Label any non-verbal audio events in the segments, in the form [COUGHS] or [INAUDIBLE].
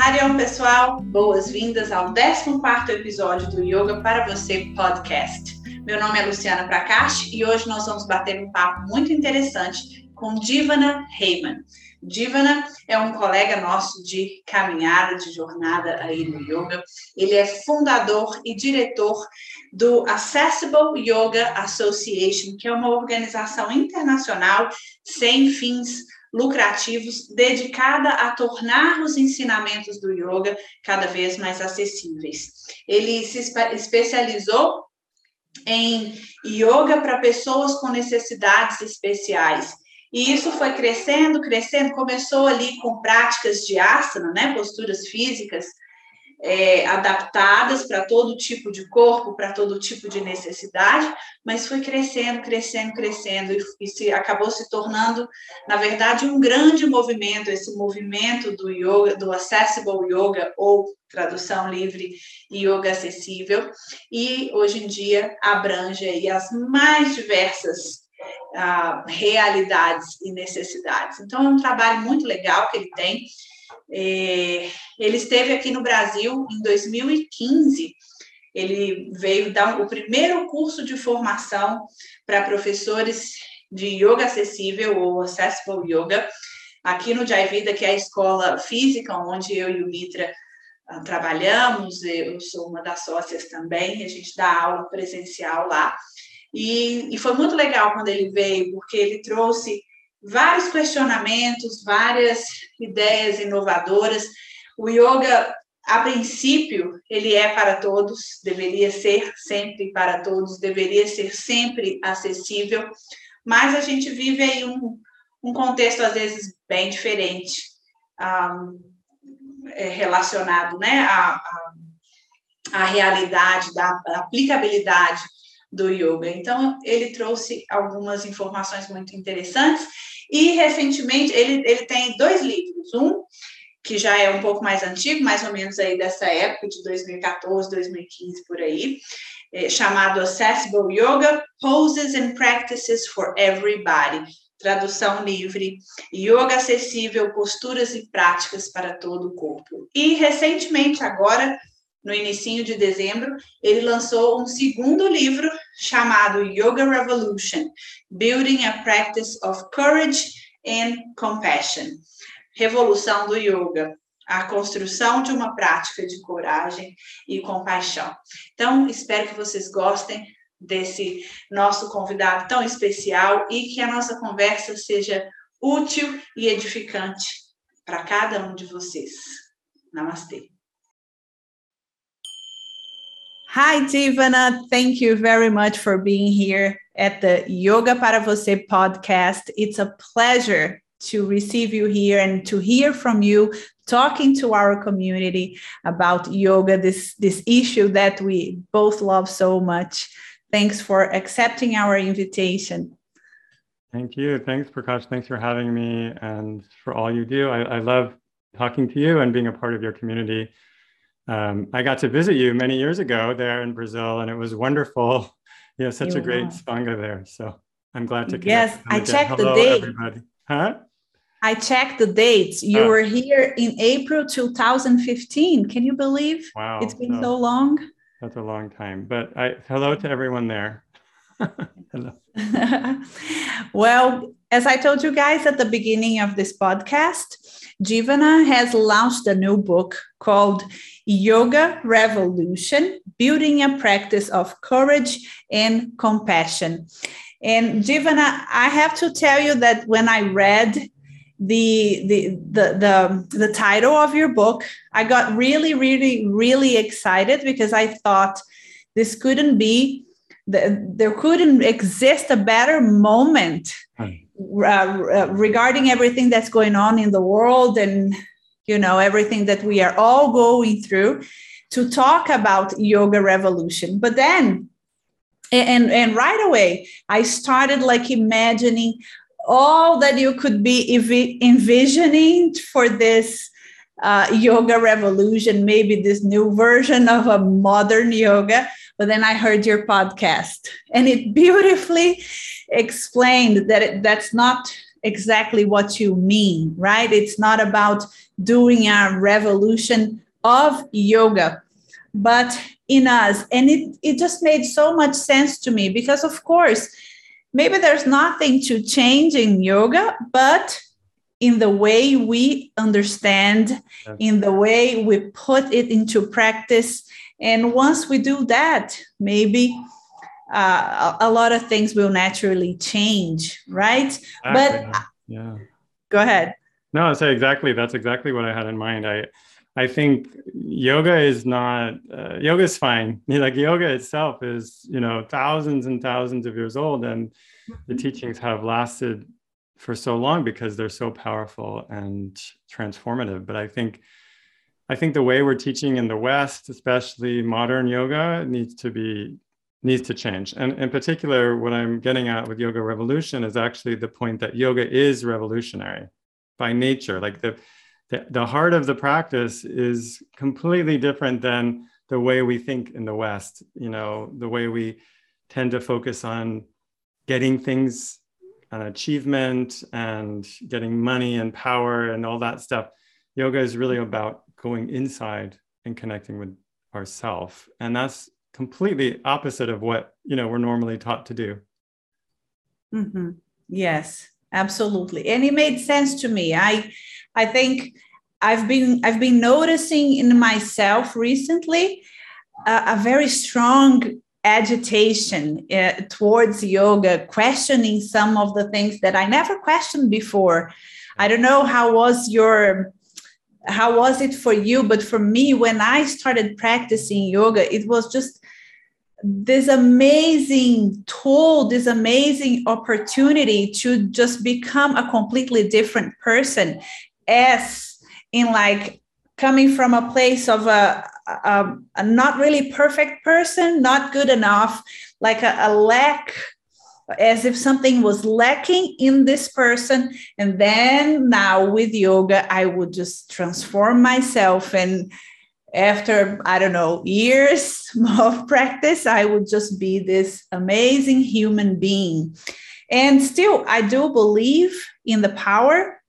Harion, pessoal! Boas-vindas ao 14 episódio do Yoga para Você podcast. Meu nome é Luciana Prakash e hoje nós vamos bater um papo muito interessante com Divana Heyman. Divana é um colega nosso de caminhada, de jornada aí no yoga. Ele é fundador e diretor do Accessible Yoga Association, que é uma organização internacional sem fins lucrativos dedicada a tornar os ensinamentos do yoga cada vez mais acessíveis. Ele se especializou em yoga para pessoas com necessidades especiais. E isso foi crescendo, crescendo, começou ali com práticas de asana, né, posturas físicas, é, adaptadas para todo tipo de corpo, para todo tipo de necessidade, mas foi crescendo, crescendo, crescendo e, e se, acabou se tornando, na verdade, um grande movimento, esse movimento do yoga, do accessible yoga ou tradução livre yoga acessível, e hoje em dia abrange aí as mais diversas ah, realidades e necessidades. Então, é um trabalho muito legal que ele tem, é, ele esteve aqui no Brasil em 2015. Ele veio dar o primeiro curso de formação para professores de yoga acessível ou accessible yoga aqui no Jai que é a escola física onde eu e o Mitra uh, trabalhamos. Eu sou uma das sócias também. A gente dá aula presencial lá. E, e foi muito legal quando ele veio, porque ele trouxe vários questionamentos, várias ideias inovadoras. O yoga, a princípio, ele é para todos, deveria ser sempre para todos, deveria ser sempre acessível, mas a gente vive em um, um contexto, às vezes, bem diferente, um, é relacionado né, à, à, à realidade, da aplicabilidade do yoga. Então, ele trouxe algumas informações muito interessantes e, recentemente, ele, ele tem dois livros. Um que já é um pouco mais antigo, mais ou menos aí dessa época, de 2014, 2015, por aí, é, chamado Accessible Yoga, Poses and Practices for Everybody. Tradução livre, yoga acessível, posturas e práticas para todo o corpo. E recentemente, agora, no início de dezembro, ele lançou um segundo livro chamado Yoga Revolution: Building a Practice of Courage and Compassion. Revolução do Yoga, a construção de uma prática de coragem e compaixão. Então, espero que vocês gostem desse nosso convidado tão especial e que a nossa conversa seja útil e edificante para cada um de vocês. Namastê. Hi, Jivana. Thank you very much for being here at the Yoga para Você podcast. It's a pleasure to receive you here and to hear from you talking to our community about yoga this this issue that we both love so much. Thanks for accepting our invitation. Thank you. Thanks prakash. Thanks for having me and for all you do. I, I love talking to you and being a part of your community um, I got to visit you many years ago there in Brazil, and it was wonderful. [LAUGHS] You have such you a great are. Sangha there. So I'm glad to connect. Yes, I checked Hello, the date. Everybody. Huh? I checked the dates. You oh. were here in April 2015. Can you believe? Wow. It's been so long. That's a long time. But I hello to everyone there. Hello. [LAUGHS] well, as I told you guys at the beginning of this podcast, Jivana has launched a new book called Yoga Revolution Building a Practice of Courage and Compassion. And Jivana, I have to tell you that when I read the, the the the the title of your book, I got really, really, really excited because I thought this couldn't be there couldn't exist a better moment uh, uh, regarding everything that's going on in the world and you know everything that we are all going through to talk about yoga revolution. But then and and right away i started like imagining all that you could be envisioning for this uh, yoga revolution maybe this new version of a modern yoga but then I heard your podcast and it beautifully explained that it, that's not exactly what you mean, right? It's not about doing a revolution of yoga, but in us. And it, it just made so much sense to me because, of course, maybe there's nothing to change in yoga, but in the way we understand, in the way we put it into practice. And once we do that, maybe uh, a, lot of things will naturally change, right? Exactly. But yeah, go ahead. No, I say exactly. That's exactly what I had in mind. I, I think yoga is not uh, yoga is fine. [LAUGHS] Like yoga itself is, you know, thousands and thousands of years old, and the mm-hmm. teachings have lasted for so long because they're so powerful and transformative. But I think I think the way we're teaching in the West, especially modern yoga, needs to be needs to change. And in particular, what I'm getting at with Yoga Revolution is actually the point that yoga is revolutionary by nature. Like the the, the heart of the practice is completely different than the way we think in the West. You know, the way we tend to focus on getting things and achievement and getting money and power and all that stuff. Yoga is really about going inside and connecting with ourself. And that's completely opposite of what, you know, we're normally taught to do. Mm-hmm. Yes, absolutely. And it made sense to me. I I think I've been I've been noticing in myself recently a very strong agitation uh, towards yoga, questioning some of the things that I never questioned before. I don't know how was your how was it for you? But for me when i started practicing yoga it was just this amazing tool this amazing opportunity to just become a completely different person. As in like coming from a place of a, a, a not really perfect person, not good enough, like a, a lack as if something was lacking in this person. And then now with yoga, I would just transform myself. And after, I don't know, years [LAUGHS] of practice, I would just be this amazing human being. And still, I do believe in the power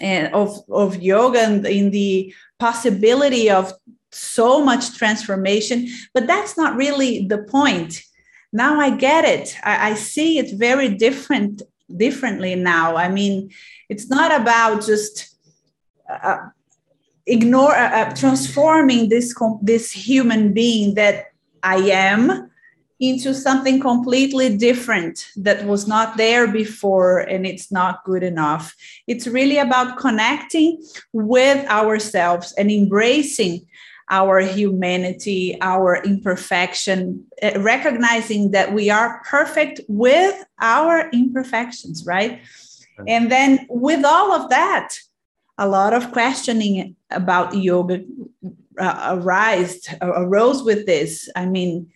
and of, of yoga and in the possibility of so much transformation but that's not really the point now i get it i, I see it very different differently now i mean it's not about just uh, ignore uh, uh transforming this this human being that i am into something completely different that was not there before and it's not good enough. It's really about connecting with ourselves and embracing our humanity, our imperfection, eh, recognizing that we are perfect with our imperfections, right? And then with all of that, a lot of questioning about yoga uh, arised, arose with this. I mean,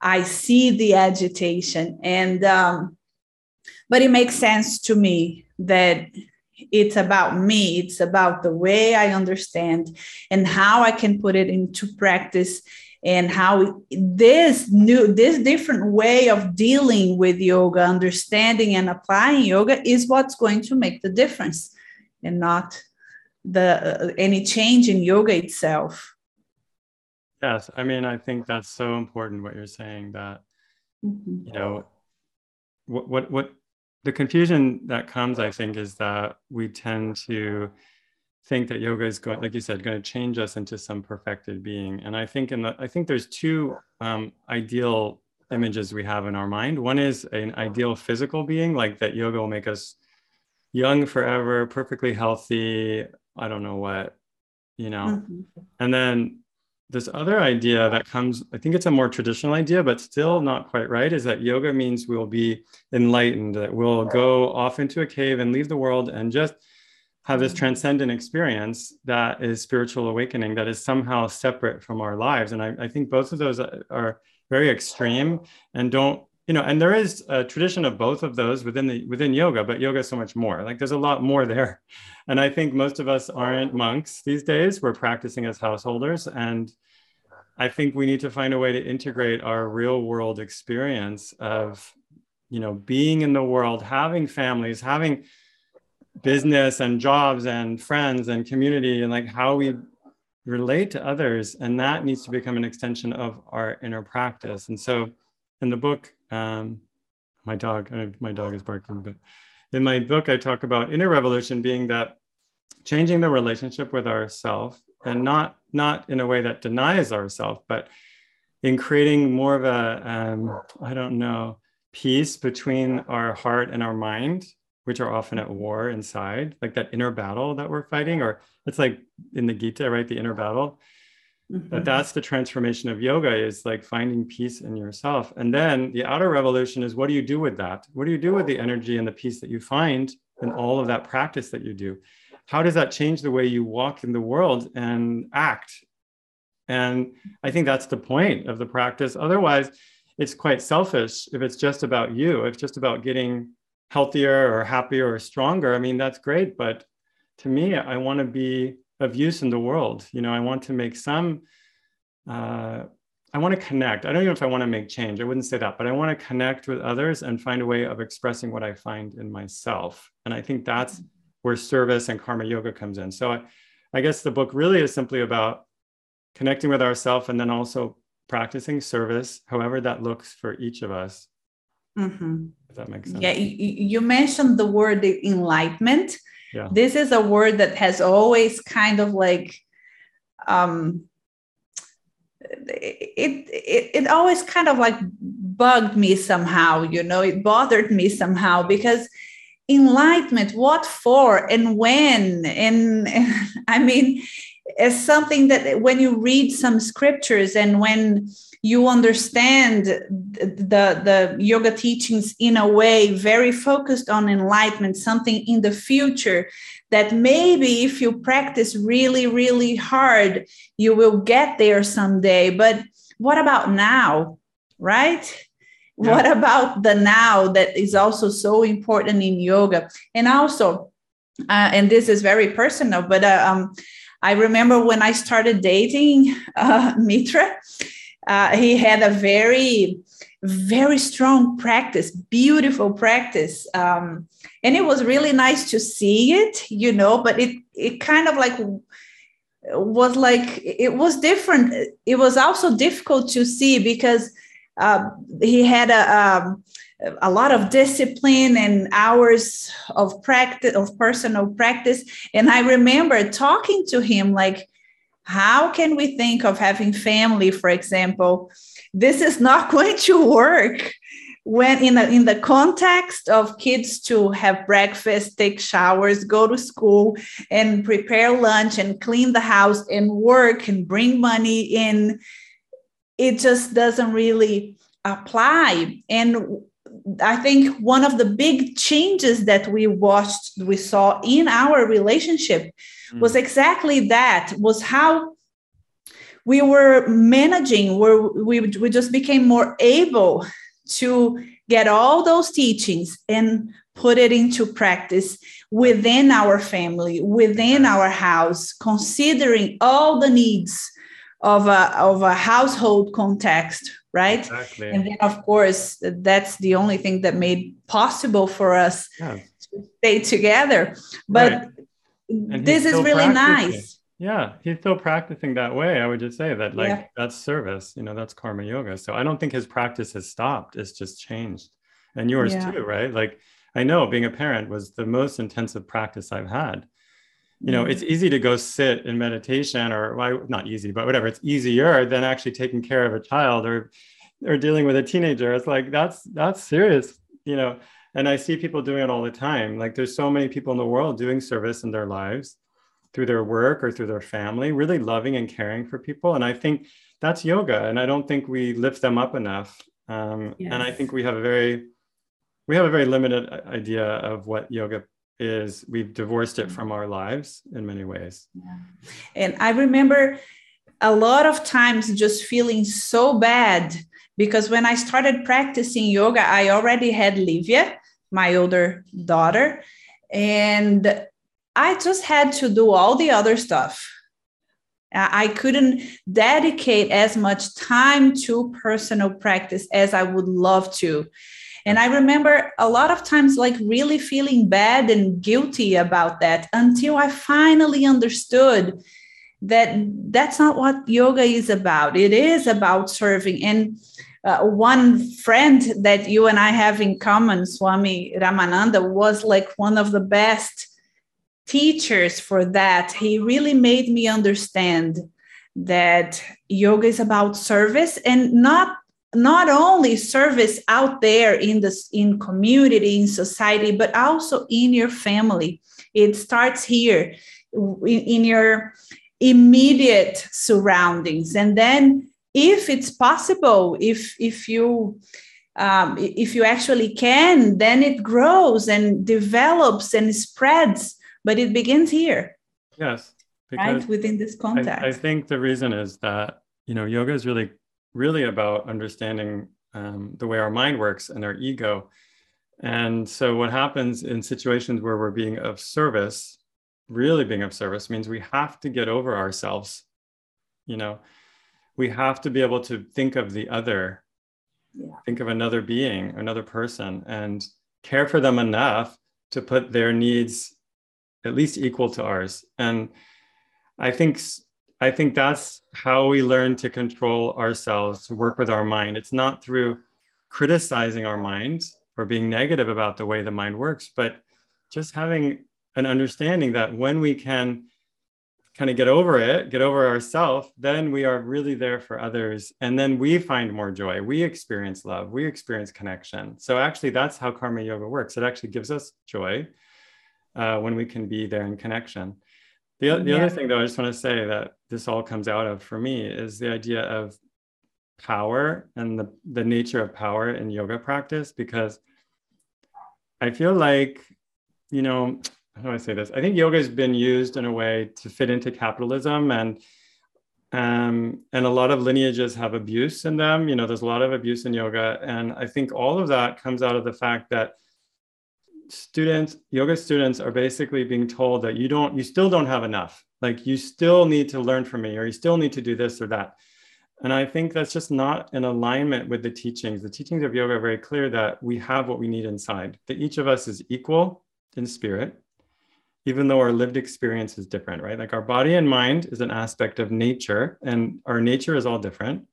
I see the agitation, and um, but it makes sense to me that it's about me. It's about the way I understand and how I can put it into practice and how this new this different way of dealing with yoga understanding and applying yoga is what's going to make the difference and not the uh, any change in yoga itself Yes, I mean, I think that's so important what you're saying that, mm-hmm. you know, what, what, what the confusion that comes, I think, is that we tend to think that yoga is going, like you said, going to change us into some perfected being. And I think in the, I think there's two um, ideal images we have in our mind. One is an ideal physical being, like that yoga will make us young forever, perfectly healthy. I don't know what, you know. Mm-hmm. And then this other idea that comes, I think it's a more traditional idea, but still not quite right, is that yoga means we'll be enlightened, that we'll go off into a cave and leave the world and just have this mm. transcendent experience that is spiritual awakening that is somehow separate from our lives. And I, I think both of those uh, are very extreme and don't you know and there is a tradition of both of those within the within yoga but yoga is so much more. Like there's a lot more there. [LAUGHS] And i think most of us aren't monks these days. We're practicing as householders. And i think we need to find a way to integrate our real world experience of you know being in the world having families having business and jobs and friends and community and like how we relate to others. And that needs to become an extension of our inner practice. And so in the book um, my dog my dog is barking but in my book i talk about inner revolution being that changing the relationship with ourself and not not in a way that denies ourself but in creating more of a um, I don't know peace between our heart and our mind which are often at war inside like that inner battle that we're fighting or it's like in the gita right? The inner battle mm-hmm. but that's the transformation of yoga is like finding peace in yourself and then the outer revolution is what do you do with that what do you do with the energy and the peace that you find in all of that practice that you do how does that change the way you walk in the world and act? And I think that's the point of the practice. Otherwise, it's quite selfish if it's just about you, if it's just about getting healthier or happier or stronger. I mean, that's great. But to me, I want to be of use in the world. You know, I want to make some, uh, I want to connect. I don't know if I want to make change. I wouldn't say that, but I want to connect with others and find a way of expressing what I find in myself. And I think that's where service and karma yoga comes in. So I, I guess the book really is simply about connecting with ourselves and then also practicing service, however that looks for each of us. Mm-hmm. If that makes sense. Yeah, you mentioned the word enlightenment. This is a word that has always kind of like um it, it it always kind of like bugged me somehow, you know, it bothered me somehow because enlightenment what for and when? And, and [LAUGHS] i mean it's something that when you read some scriptures and when you understand the the yoga teachings in a way very focused on enlightenment something in the future that maybe if you practice really really hard you will get there someday. But what about now right? Yeah. what about the now that is also so important in yoga? And also uh, and this is very personal but uh, um, i remember when i started dating uh, mitra uh, he had a very very strong practice beautiful practice. Um, and it was really nice to see it you know but it it kind of like was like it was different. It was also difficult to see because uh, he had a, um, a lot of discipline and hours of practice of personal practice. And i remember talking to him like how can we think of having family for example this is not [LAUGHS] going to work when in, the in the context of kids to have breakfast take showers go to school and prepare lunch and clean the house and work and bring money in it just doesn't really apply. And I think one of the big changes that we watched, we saw in our relationship mm. was exactly that, was how we were managing, where we, we just became more able to get all those teachings and put it into practice within our family, within our house, considering all the needs of a, of a household context, right? Exactly. And then, of course, that's the only thing that made possible for us yeah. to stay together. But right. This is really practicing. nice. Yeah, he's still practicing that way. I would just say that, like, yeah. that's service, you know, that's karma yoga. So I don't think his practice has stopped, it's just changed. And yours yeah. too, right? Like, I know being a parent was the most intensive practice I've had you know it's mm-hmm. easy to go sit in meditation or well, not easy but whatever it's easier than actually taking care of a child or or dealing with a teenager it's like that's that's serious you know and i see people doing it all the time like there's so many people in the world doing service in their lives through their work or through their family really loving and caring for people and i think that's yoga and i don't think we lift them up enough um, yes. and i think we have a very we have a very limited idea of what yoga is we've divorced it from our lives in many ways. Yeah. And I remember a lot of times just feeling so bad because when I started practicing yoga, I already had Livia, my older daughter, and I just had to do all the other stuff. I couldn't dedicate as much time to personal practice as I would love to. And I remember a lot of times like really feeling bad and guilty about that until I finally understood that that's not what yoga is about. It is about serving. And uh, one friend that you and I have in common, Swami Ramananda, was like one of the best teachers for that. He really made me understand that yoga is about service and not not only service out there in this in community in society but also in your family it starts here in, in your immediate surroundings and then if it's possible if if you um, if you actually can then it grows and develops and spreads but it begins here. Yes right? within this context I, I, think the reason is that you know yoga is really really about understanding um, the way our mind works and our ego. And so what happens in situations where we're being of service really being of service means we have to get over ourselves you know we have to be able to think of the other. Yeah. think of another being another person and care for them enough to put their needs at least equal to ours. And i think i think that's how we learn to control ourselves to work with our mind. It's not through criticizing our mind or being negative about the way the mind works but just having an understanding that when we can kind of get over it, get over ourselves, then we are really there for others. And then we find more joy. We experience love. We experience connection. So actually, that's how karma yoga works. It actually gives us joy uh, when we can be there in connection. The, the yeah. other thing, though, I just want to say that this all comes out of for me is the idea of power and the, the nature of power in yoga practice, because I feel like, you know, how do I say this? I think yoga has been used in a way to fit into capitalism and um, and a lot of lineages have abuse in them. You know, there's a lot of abuse in yoga. And I think all of that comes out of the fact that students, yoga students are basically being told that you don't, you still don't have enough. Like you still need to learn from me, or you still need to do this or that. And I think that's just not in alignment with the teachings. The teachings of yoga are very clear that we have what we need inside, that each of us is equal in spirit even though our lived experience is different, right? Like our body and mind is an aspect of nature, and our nature is all different.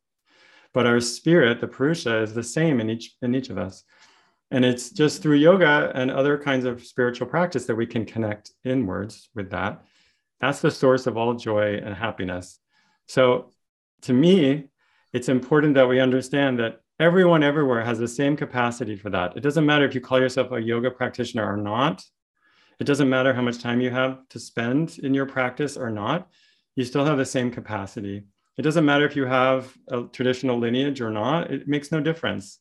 But our spirit, the Purusha, is the same in each in each of us. And it's just through yoga and other kinds of spiritual practice that we can connect inwards with that. That's the source of all joy and happiness. So to me, it's important that we understand that everyone everywhere has the same capacity for that. It doesn't matter if you call yourself a yoga practitioner or not it doesn't matter how much time you have to spend in your practice or not, you still have the same capacity. It doesn't matter if you have a traditional lineage or not, it makes no difference.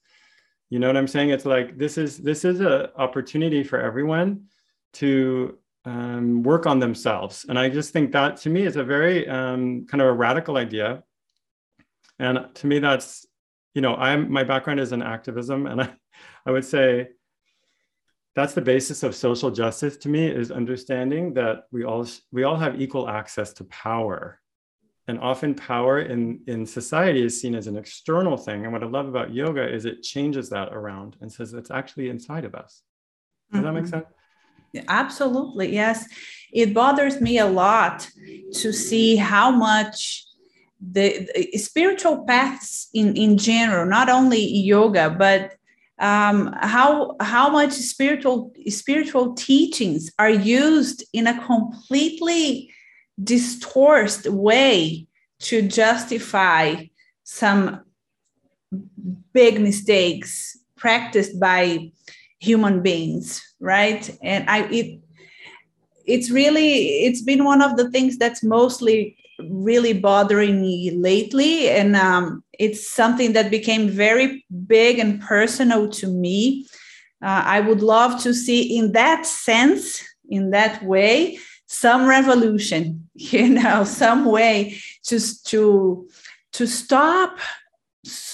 You know what I'm saying? It's like this is this is an opportunity for everyone to um, work on themselves. And I just think that to me is a very um, kind of a radical idea. And to me, that's, you know, I'm my background is in activism. And I, [LAUGHS] I would say that's the basis of social justice to me is understanding that we all we all have equal access to power and often power in in society is seen as an external thing and what i love about yoga is it changes that around and says it's actually inside of us does mm-hmm. that make mm-hmm. sense absolutely yes it bothers me a lot to see how much the, the spiritual paths in in general not only yoga but um, how how much spiritual spiritual teachings are used in a completely distorted way to justify some big mistakes practiced by human beings right? And i it it's really it's been one of the things that's mostly really bothering me lately. And um, it's something that became very big and personal to me. Uh, i would love to see in that sense in that way some revolution [LAUGHS] you know some way just to to stop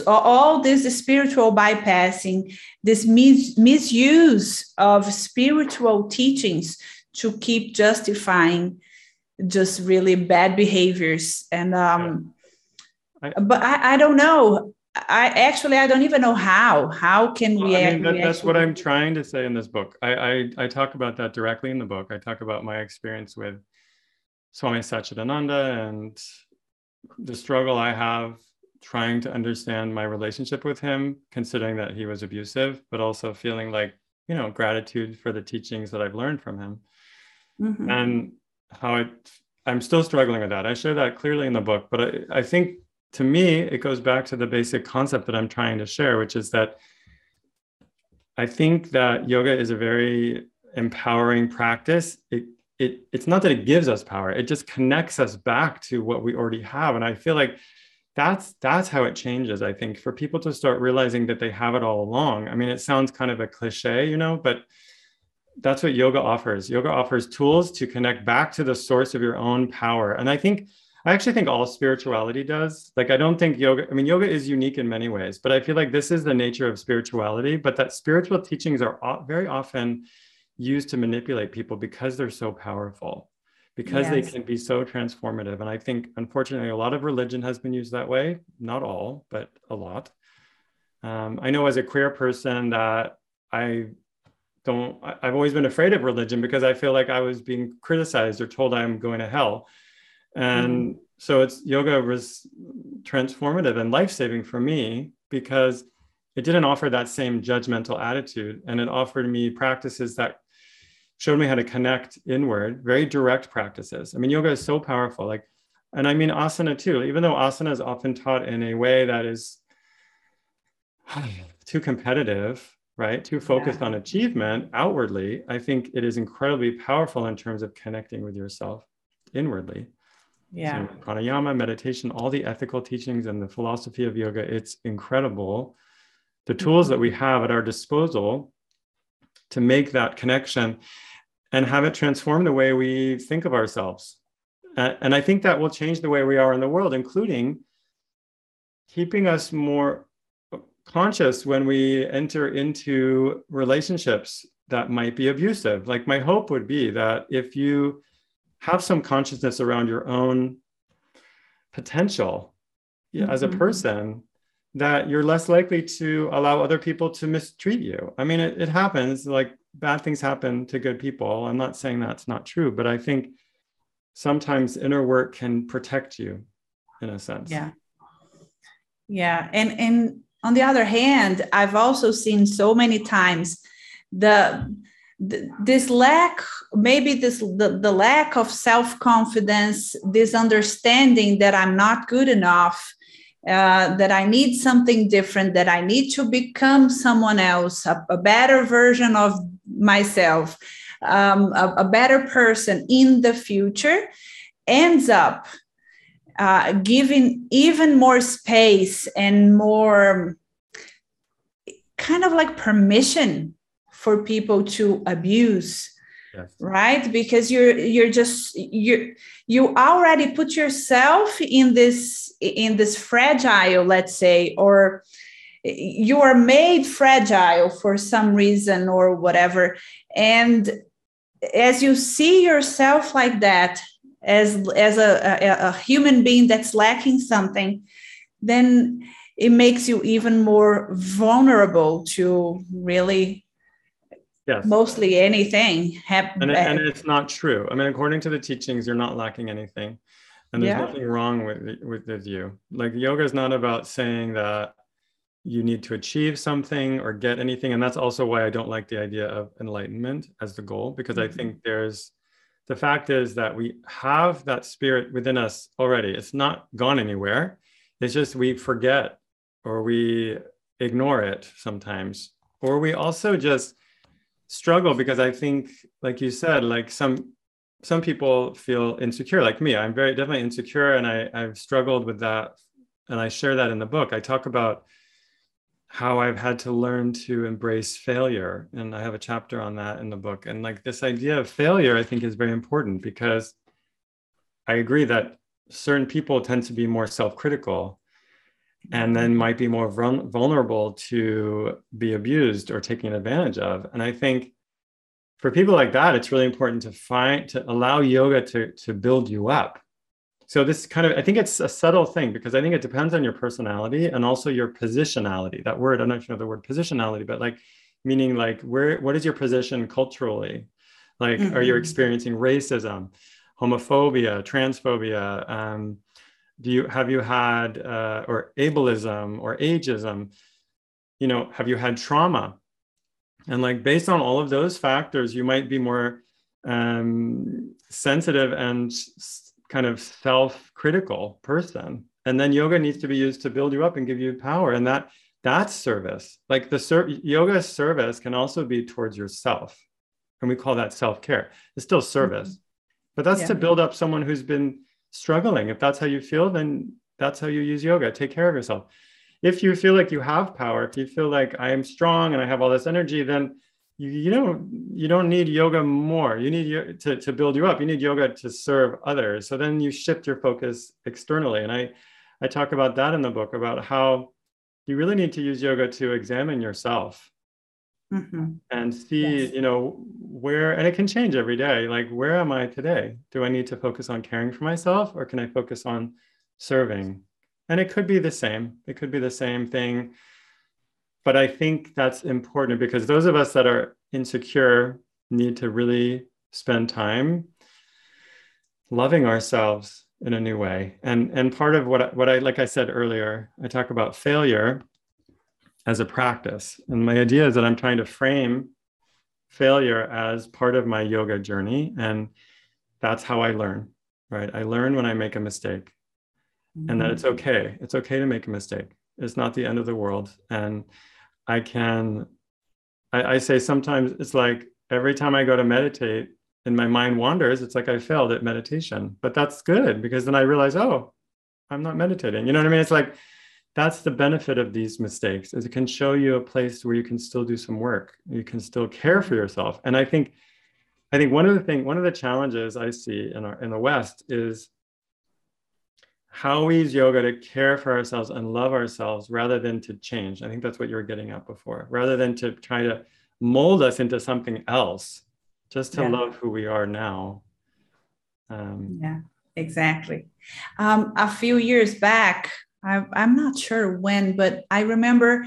all this spiritual bypassing this mis- misuse of spiritual teachings to keep justifying just really bad behaviors. And um but I, I don't know I actually I don't even know how. How can we? I mean, that, that's what I'm trying to say in this book. I, I I talk about that directly in the book. I talk about my experience with Swami Satchidananda and the struggle I have trying to understand my relationship with him, considering that he was abusive, but also feeling like you know gratitude for the teachings that I've learned from him, mm-hmm. and how it. I'm still struggling with that. I share that clearly in the book, but I, I think to me, it goes back to the basic concept that I'm trying to share, which is that I think that yoga is a very empowering practice. It, it, it's not that it gives us power, it just connects us back to what we already have. And I feel like that's that's how it changes, I think, for people to start realizing that they have it all along. I mean, it sounds kind of a cliche, you know, but that's what yoga offers. Yoga offers tools to connect back to the source of your own power. And I think I actually think all spirituality does. Like, I don't think yoga, I mean, yoga is unique in many ways, but I feel like this is the nature of spirituality, but that spiritual teachings are very often used to manipulate people because they're so powerful, because yes. they can be so transformative. And I think, unfortunately, a lot of religion has been used that way. Not all, but a lot. Um, I know as a queer person that I don't, I've always been afraid of religion because I feel like I was being criticized or told I'm going to hell and mm-hmm. so it's yoga was transformative and life-saving for me because it didn't offer that same judgmental attitude. And it offered me practices that showed me how to connect inward very direct practices. I mean yoga is so powerful. Like and i mean asana too even though asana is often taught in a way that is [SIGHS] too competitive right? Too focused yeah. on achievement outwardly i think it is incredibly powerful in terms of connecting with yourself inwardly yeah. So pranayama, meditation, all the ethical teachings and the philosophy of yoga, it's incredible. The tools that we mm-hmm. have at our disposal to make that connection and have it transform the way we think of ourselves. And I think that will change the way we are in the world, including keeping us more conscious when we enter into relationships that might be abusive. Like, my hope would be that if you have some consciousness around your own potential mm-hmm. as a mm-hmm. person that you're less likely to allow other people to mistreat you. I mean, it, it happens, like bad things happen to good people. I'm not saying that's not true, but I think sometimes inner work can protect you in a sense. Yeah. Yeah. And and on the other hand, I've also seen so many times the this lack maybe this the, the lack of self-confidence this understanding that i'm not good enough uh, that i need something different that i need to become someone else a, a better version of myself um, a, a, better person in the future ends up uh, giving even more space and more kind of like permission for people to abuse yes. right because you're you're just you you already put yourself in this in this fragile let's say or you are made fragile for some reason or whatever and as you see yourself like that as as a, a, a human being that's lacking something then it makes you even more vulnerable to really yes. mostly anything. Have, and, it, and it's not true. I mean, according to the teachings, you're not lacking anything. And there's yeah. nothing wrong with, with, with you. Like yoga is not about saying that you need to achieve something or get anything. And that's also why I don't like the idea of enlightenment as the goal, because mm-hmm. I think there's the fact is that we have that spirit within us already. It's not gone anywhere. It's just we forget or we ignore it sometimes. Or we also just struggle because I think, like you said, like some some people feel insecure, like me. I'm very definitely insecure, and I I've struggled with that, and I share that in the book. I talk about how I've had to learn to embrace failure, and I have a chapter on that in the book. And like this idea of failure, I think is very important because I agree that certain people tend to be more self-critical and then might be more vulnerable to be abused or taken advantage of. And I think for people like that, it's really important to find to allow yoga to, to build you up. so this kind of i think it's a subtle thing because i think it depends on your personality and also your positionality that word i don't know if you know the word positionality but like meaning like where what is your position culturally like mm-hmm. are you mm-hmm. experiencing racism homophobia transphobia um, do you have you had uh, or ableism or ageism? You know have you had trauma? And like based on all of those factors you might be more um, sensitive and kind of self-critical person. And then yoga needs to be used to build you up and give you power. And that that's service like the ser- yoga service can also be towards yourself. And we call that self-care. It's still service. Mm-hmm. but that's yeah. to build up someone who's been struggling. If that's how you feel then that's how you use yoga. Take care of yourself. If you feel like you have power if you feel like i am strong and i have all this energy then you, you don't you don't need yoga more. You need to, to build you up. You need yoga to serve others. So then you shift your focus externally. And i i talk about that in the book about how you really need to use yoga to examine yourself mm-hmm. and see yes. you know where and it can change every day like where am i today do i need to focus on caring for myself or can i focus on serving and it could be the same it could be the same thing but I think that's important because those of us that are insecure need to really spend time loving ourselves in a new way. And and part of what I, what I like I said earlier, I talk about failure as a practice. And my idea is that I'm trying to frame failure as part of my yoga journey and that's how I learn, right? I learn when I make a mistake. Mm-hmm. And that it's mm-hmm. okay. It's okay to make a mistake. It's not the end of the world. And I can, I, I say sometimes it's like every time I go to meditate and my mind wanders, it's like I failed at meditation. But that's good because then I realize, oh, I'm not meditating. You know what I mean? It's like that's the benefit of these mistakes is it can show you a place where you can still do some work. You can still care for yourself. And I think I think one of the thing, one of the challenges I see in our in the West is how we use yoga to care for ourselves and love ourselves rather than to change. I think that's what you were getting at before, rather than to try to mold us into something else, just to yeah. love who we are now. Um, yeah, exactly. Um, a few years back, I, I'm not sure when, but I remember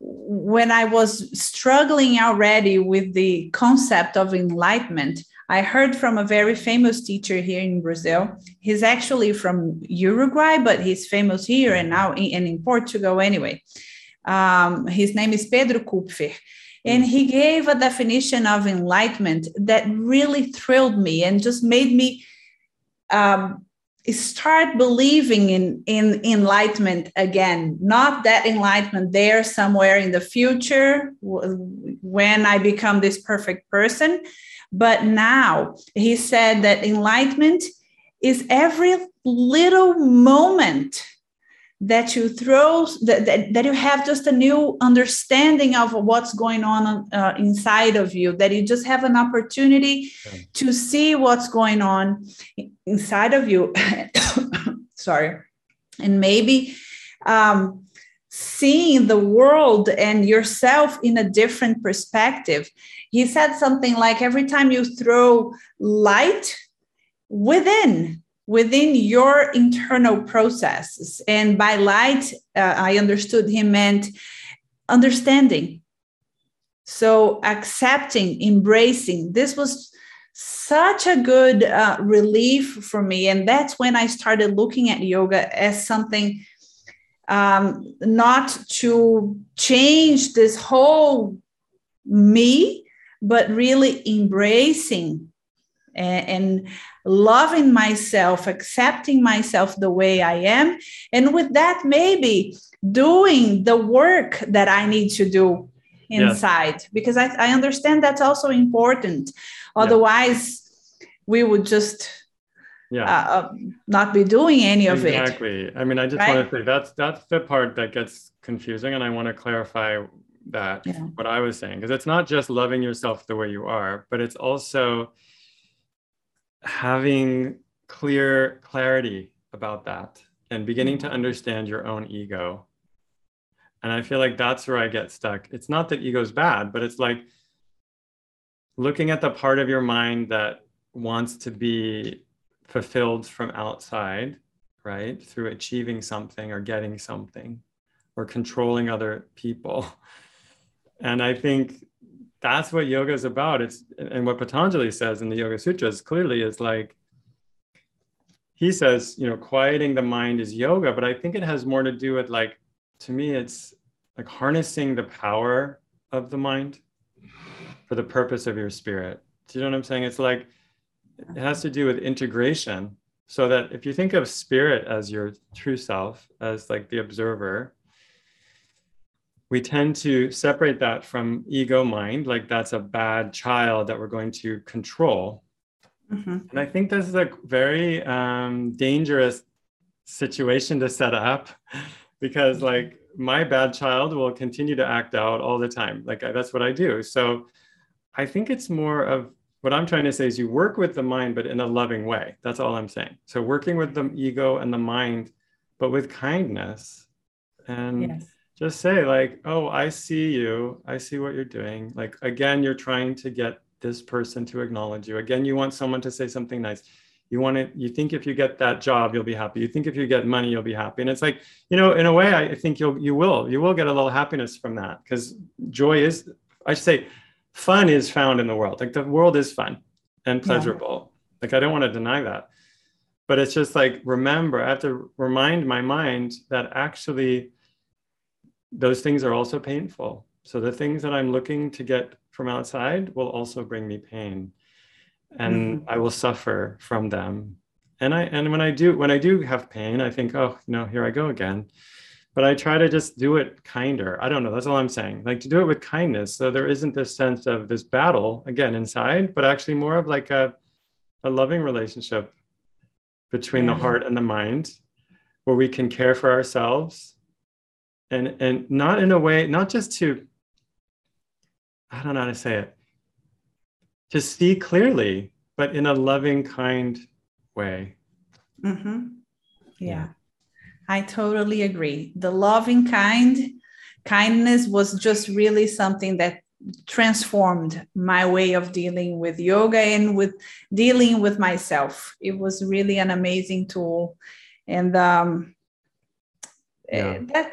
when I was struggling already with the concept of enlightenment, I heard from a very famous teacher here in Brazil. He's actually from Uruguay, but he's famous here and now in, and in Portugal anyway. Um, his name is Pedro Kupfer. And he gave a definition of enlightenment that really thrilled me and just made me um, start believing in, in enlightenment again. Not that enlightenment there somewhere in the future when I become this perfect person, but now he said that enlightenment is every little moment that you throw that, that, that, you have just a new understanding of what's going on uh, inside of you that you just have an opportunity okay. to see what's going on inside of you. [COUGHS] Sorry. And maybe um, seeing the world and yourself in a different perspective. He said something like every time you throw light within within your internal processes. And by light uh, i understood he meant understanding. So accepting embracing. This was such a good uh, relief for me. And that's when i started looking at yoga as something um, not to change this whole me but really embracing and, and loving myself, accepting myself the way I am. And with that, maybe doing the work that I need to do inside, yes. because I, I, understand that's also important. Otherwise, yeah. we would just yeah. Uh, uh not be doing any of exactly. it. Exactly. I mean, I just right? want to say that's that's the part that gets confusing, and I want to clarify that yeah. what I was saying because it's not just loving yourself the way you are, but it's also having clear clarity about that and beginning to understand your own ego. And I feel like that's where I get stuck. It's not that ego's bad, but it's like looking at the part of your mind that wants to be fulfilled from outside, right? Through achieving something or getting something or controlling other people. [LAUGHS] And I think that's what yoga is about. It's and what Patanjali says in the Yoga Sutras clearly is like he says, you know, quieting the mind is yoga, but I think it has more to do with like to me it's like harnessing the power of the mind for the purpose of your spirit. Do you know what I'm saying? It's like it has to do with integration. So that if you think of spirit as your true self, as like the observer, we tend to separate that from ego mind, like that's a bad child that we're going to control. Mm-hmm. And I think this is a very um, dangerous situation to set up [LAUGHS] because, like, my bad child will continue to act out all the time. Like, that's what I do. So I think it's more of what I'm trying to say is you work with the mind, but in a loving way. That's all I'm saying. So working with the ego and the mind, but with kindness. And yes just say like oh i see you. I see what you're doing. Like again you're trying to get this person to acknowledge you. Again you want someone to say something nice. You want it you think if you get that job you'll be happy. You think if you get money you'll be happy. And it's like you know in a way i think you'll you will you will get a little happiness from that because joy is i should say fun is found in the world. Like the world is fun and pleasurable. Yeah. like i don't want to deny that. But it's just like remember i have to remind my mind that actually those things are also painful. So the things that I'm looking to get from outside will also bring me pain. And mm-hmm. I will suffer from them. And I and when I do when I do have pain, I think, oh no, here I go again. But I try to just do it kinder. I don't know. That's all I'm saying. Like to do it with kindness. So there isn't this sense of this battle again inside, but actually more of like a, a loving relationship between yeah. the heart and the mind where we can care for ourselves and and not in a way not just to i don't know how to say it to see clearly but in a loving kind way mm-hmm. yeah. yeah i totally agree the loving kind kindness was just really something that transformed my way of dealing with yoga and with dealing with myself it was really an amazing tool and um yeah. that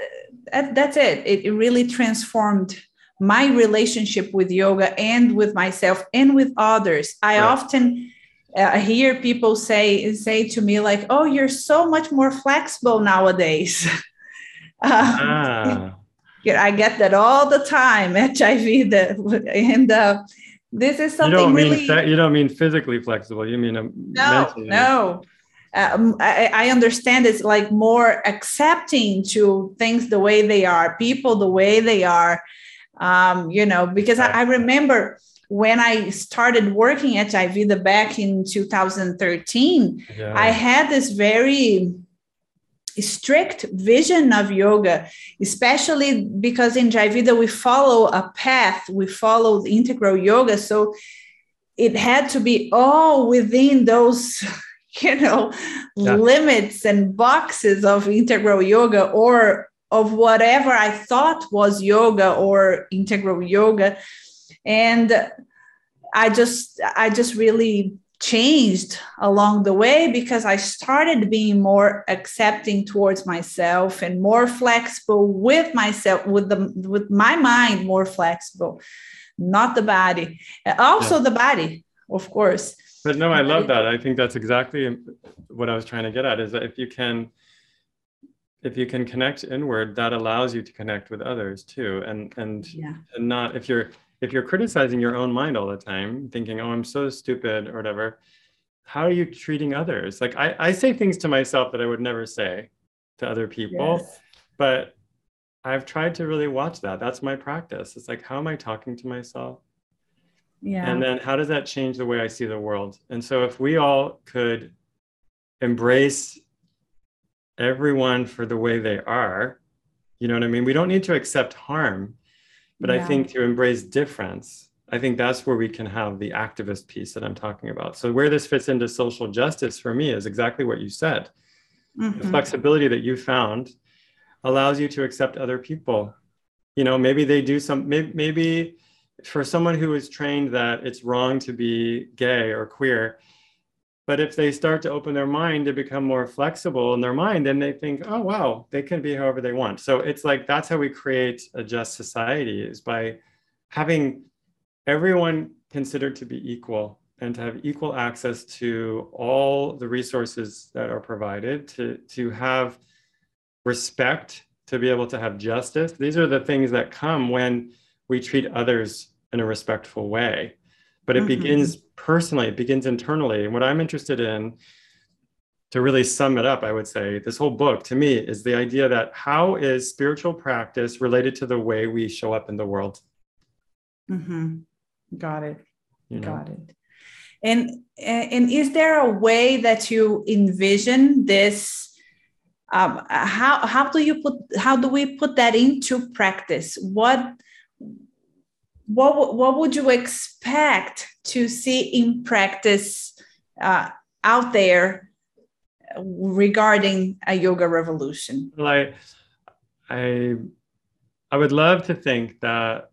that, that's it. it. It really transformed my relationship with yoga and with myself and with others. I right. often uh, hear people say say to me like, "Oh, you're so much more flexible nowadays." [LAUGHS] ah. [LAUGHS] I get that all the time. [LAUGHS] HIV, the, and uh, this is something you don't really. Mean, you don't mean physically flexible. You mean um, no, mentally. no um, I, I, understand it's like more accepting to things the way they are, people the way they are. Um, you know, because I, I, remember when I started working at Ayurveda back in 2013, yeah. I had this very strict vision of yoga, especially because in Ayurveda we follow a path, we follow the integral yoga. So it had to be all within those [LAUGHS] you know yeah. limits and boxes of integral yoga or of whatever i thought was yoga or integral yoga and i just i just really changed along the way because i started being more accepting towards myself and more flexible with myself with the with my mind more flexible not the body uh, also yeah. the body of course but no i love that. I think that's exactly what i was trying to get at is that if you can if you can connect inward that allows you to connect with others too. And and yeah. and not if you're if you're criticizing your own mind all the time thinking oh i'm so stupid or whatever how are you treating others? Like i, I say things to myself that i would never say to other people yes. but i've tried to really watch that. That's my practice. It's like how am i talking to myself yeah. And then how does that change the way I see the world? And so if we all could embrace everyone for the way they are, you know what I mean? We don't need to accept harm, but yeah. I think to embrace difference, I think that's where we can have the activist piece that I'm talking about. So where this fits into social justice for me is exactly what you said. Mm-hmm. The flexibility that you found allows you to accept other people. You know, maybe they do some maybe, maybe for someone who is trained that it's wrong to be gay or queer, But if they start to open their mind to become more flexible in their mind, then they think, oh, wow, they can be however they want. So it's like that's how we create a just society is by having everyone considered to be equal and to have equal access to all the resources that are provided, to, to have respect, to be able to have justice. These are the things that come when we treat others in a respectful way. But it mm-hmm. begins personally, it begins internally. And what I'm interested in, to really sum it up, I would say, this whole book to me is the idea that how is spiritual practice related to the way we show up in the world? Mm-hmm. Got it. You know? Got it. And and is there a way that you envision this? Um, how how do you put how do we put that into practice? What what what would you expect to see in practice uh, out there regarding a yoga revolution? Like I I would love to think that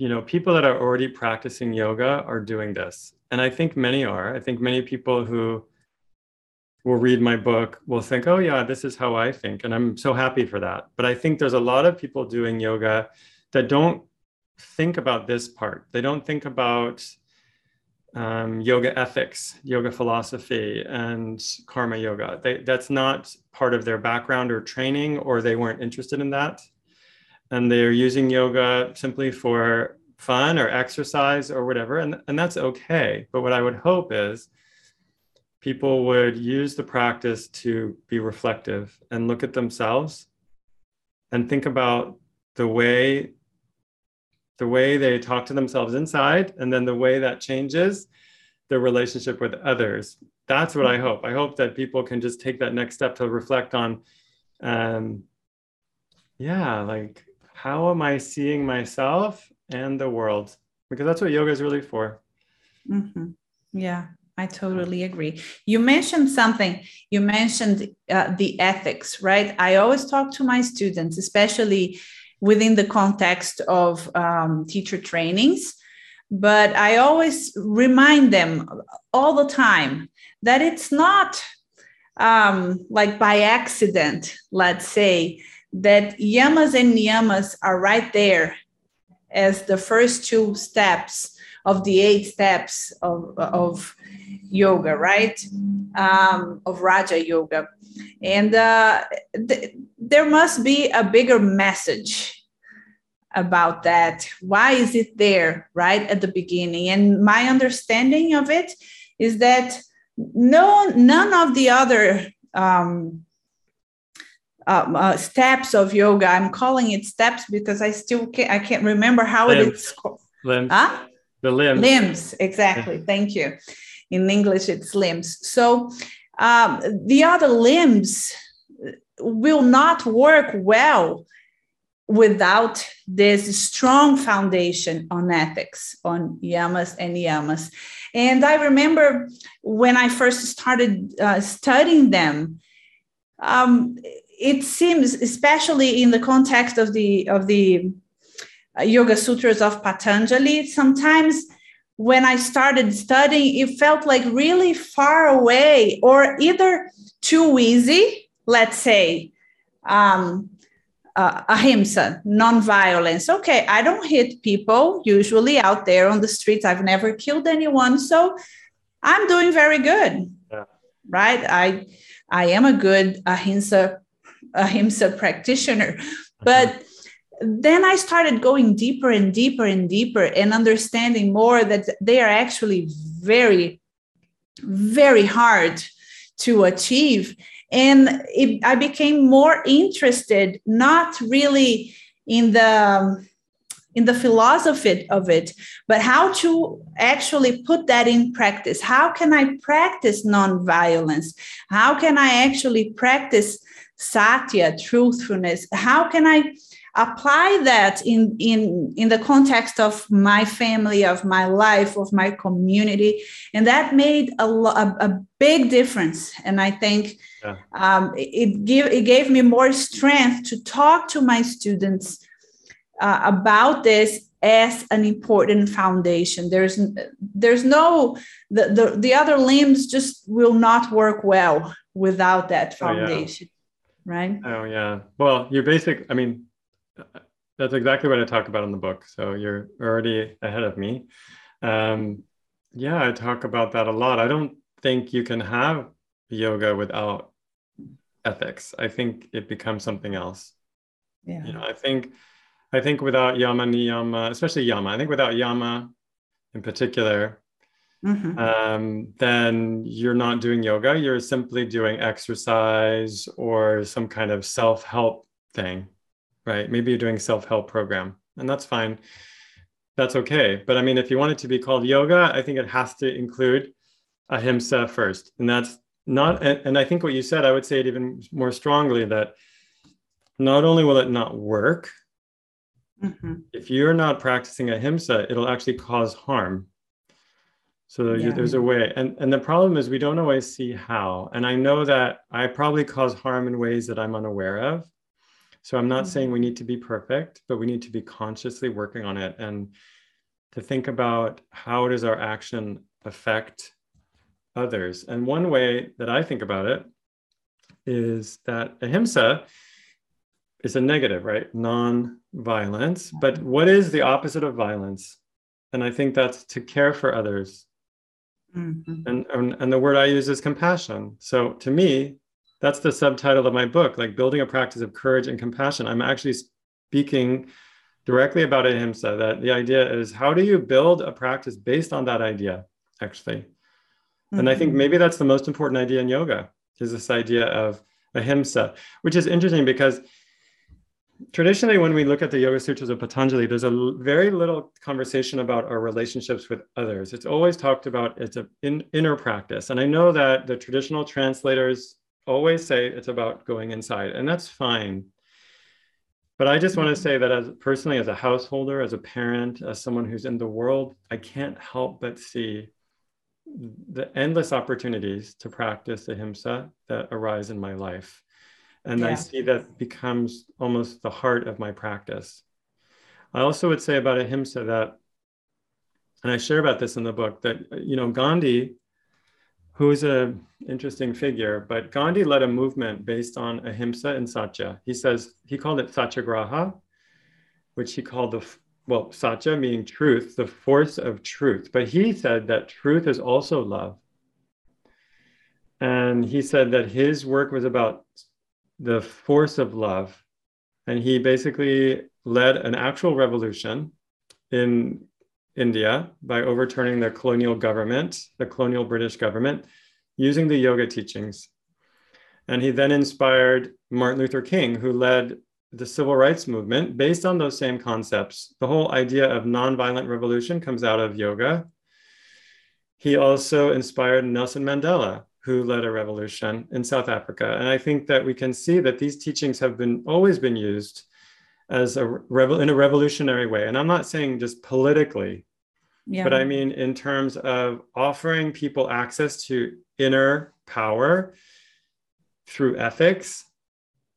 you know, people that are already practicing yoga are doing this. And I think many are. I think many people who will read my book will think, oh, yeah, this is how I think. And I'm so happy for that. But I think there's a lot of people doing yoga that don't think about this part. They don't think about um, yoga ethics, yoga philosophy, and karma yoga. They, that's not part of their background or training, or they weren't interested in that and they're using yoga simply for fun or exercise or whatever and, and that's okay but what i would hope is people would use the practice to be reflective and look at themselves and think about the way the way they talk to themselves inside and then the way that changes their relationship with others that's what i hope i hope that people can just take that next step to reflect on um, yeah like how am I seeing myself and the world? Because that's what yoga is really for. Mm-hmm. Yeah, I totally agree. You mentioned something. You mentioned uh, the ethics, right? I always talk to my students, especially within the context of um, teacher trainings. But I always remind them all the time that it's not um, like by accident, let's say, that yamas and niyamas are right there as the first two steps of the eight steps of, of yoga, right? Um, of Raja Yoga. And uh, th- there must be a bigger message about that. Why is it there right at the beginning? And my understanding of it is that no, none of the other um, uh, uh, steps of yoga. I'm calling it steps because I still can't, I can't remember how limbs. it is called. Limbs. Huh? The limbs. Limbs, exactly. Thank you. In English, it's limbs. So um, the other limbs will not work well without this strong foundation on ethics, on yamas and yamas. And I remember when I first started uh, studying them, um, it seems, especially in the context of the of the uh, Yoga Sutras of Patanjali, sometimes when I started studying, it felt like really far away or either too easy, let's say, um, uh, ahimsa, non-violence. Okay, I don't hit people usually out there on the streets. I've never killed anyone, so I'm doing very good, yeah. right? I I am a good ahimsa ahimsa practitioner [LAUGHS] but then i started going deeper and deeper and deeper and understanding more that they are actually very very hard to achieve. And it, i became more interested not really in the in the philosophy of it but how to actually put that in practice. How can i practice nonviolence? How can i actually practice satya, truthfulness. How can I apply that in, in, in the context of my family, of my life, of my community? And that made a, a, a big difference. And I think yeah. um, it, give, it gave me more strength to talk to my students uh, about this as an important foundation there's there's no the, the the other limbs just will not work well without that foundation oh, yeah. right oh yeah well you're basic i mean that's exactly what i talk about in the book so you're already ahead of me. Um yeah i talk about that a lot. I don't think you can have yoga without ethics. I think it becomes something else. Yeah. You know i think I think without yama niyama, especially yama, I think without yama in particular, mm-hmm. um, then you're not doing yoga. You're simply doing exercise or some kind of self help thing, right? Maybe you're doing self help program, and that's fine. That's okay. But I mean, if you want it to be called yoga, I think it has to include ahimsa first, and that's not. And, and I think what you said, I would say it even more strongly that not only will it not work Mm-hmm. If you're not practicing ahimsa, it'll actually cause harm. So yeah. there's a way. And, and the problem is we don't always see how. And I know that I probably cause harm in ways that I'm unaware of. So I'm not mm-hmm. saying we need to be perfect, but we need to be consciously working on it and to think about how does our action affect others. And one way that I think about it is that ahimsa is a negative, right? Non-violence. But what is the opposite of violence? And I think that's to care for others. Mm-hmm. And, and, and the word I use is compassion. So to me, that's the subtitle of my book, like building a practice of courage and compassion. I'm actually speaking directly about ahimsa. That the idea is how do you build a practice based on that idea, actually? Mm-hmm. And I think mm-hmm. maybe that's the most important idea in yoga is this idea of ahimsa, which is interesting because traditionally when we look at the yoga sutras of patanjali there's a very little conversation about our relationships with others it's always talked about it's an in, inner practice and i know that the traditional translators always say it's about going inside and that's fine but i just want to say that as personally as a householder as a parent as someone who's in the world i can't help but see the endless opportunities to practice ahimsa that arise in my life and yeah. I see that becomes almost the heart of my practice. I also would say about ahimsa that, and I share about this in the book, that, you know, Gandhi, who is an interesting figure, but Gandhi led a movement based on ahimsa and satya. He says, he called it satyagraha, which he called the, well, satya meaning truth, the force of truth. But he said that truth is also love. And he said that his work was about the force of love. And he basically led an actual revolution in India by overturning the colonial government, the colonial British government, using the yoga teachings. And he then inspired Martin Luther King, who led the civil rights movement based on those same concepts. The whole idea of nonviolent revolution comes out of yoga. He also inspired Nelson Mandela, who led a revolution in South Africa. And I think that we can see that these teachings have been always been used as a revel in a revolutionary way. And I'm not saying just politically, yeah. but I mean in terms of offering people access to inner power through ethics,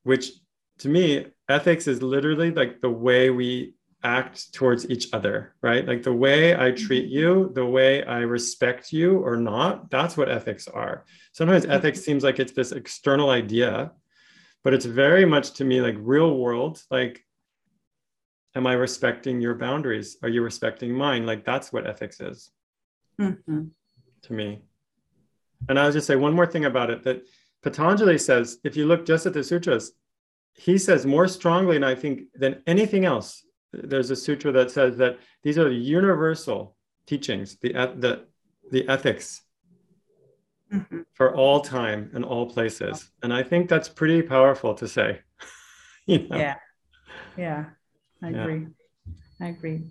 which to me, ethics is literally like the way we act towards each other, right? Like the way I treat mm-hmm. you, the way I respect you or not, that's what ethics are. Sometimes mm-hmm. ethics seems like it's this external idea, but it's very much to me like real world. Like, am I respecting your boundaries? Are you respecting mine? Like, that's what ethics is mm-hmm. to me. And I'll just say one more thing about it that Patanjali says, if you look just at the sutras, he says more strongly, and I think than anything else there's a sutra that says that these are the universal teachings, the, the, the ethics mm-hmm. for all time and all places. And I think that's pretty powerful to say. [LAUGHS] you know? Yeah. Yeah. I yeah. agree. I agree.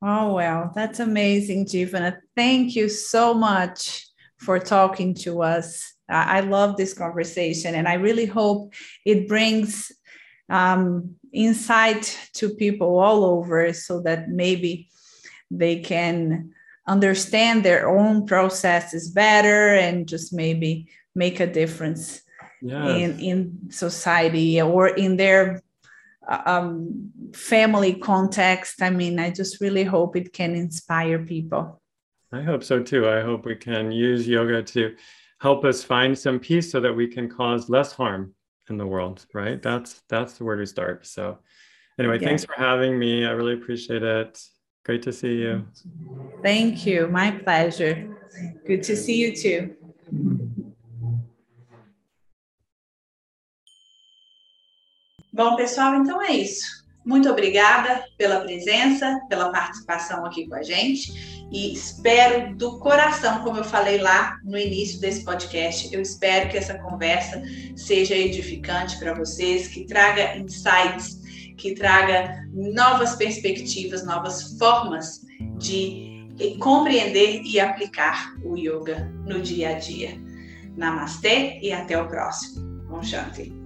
Oh, well, that's amazing, Jivana. Thank you so much for talking to us. I love this conversation, and I really hope it brings um, insight to people all over so that maybe they can understand their own processes better and just maybe make a difference yes. in in society or in their um, family context. I mean, I just really hope it can inspire people. I hope so too. I hope we can use yoga to help us find some peace so that we can cause less harm in the world, right? That's that's where to start. So anyway, yeah. thanks for having me. I really appreciate it. Great to see you. Thank you. My pleasure. Good to see you too. Bom, pessoal, então é isso. Muito obrigada pela presença, pela participação aqui com a gente e espero do coração, como eu falei lá no início desse podcast, eu espero que essa conversa seja edificante para vocês, que traga insights, que traga novas perspectivas, novas formas de compreender e aplicar o yoga no dia a dia. Namastê e até o próximo. Bom Shanti.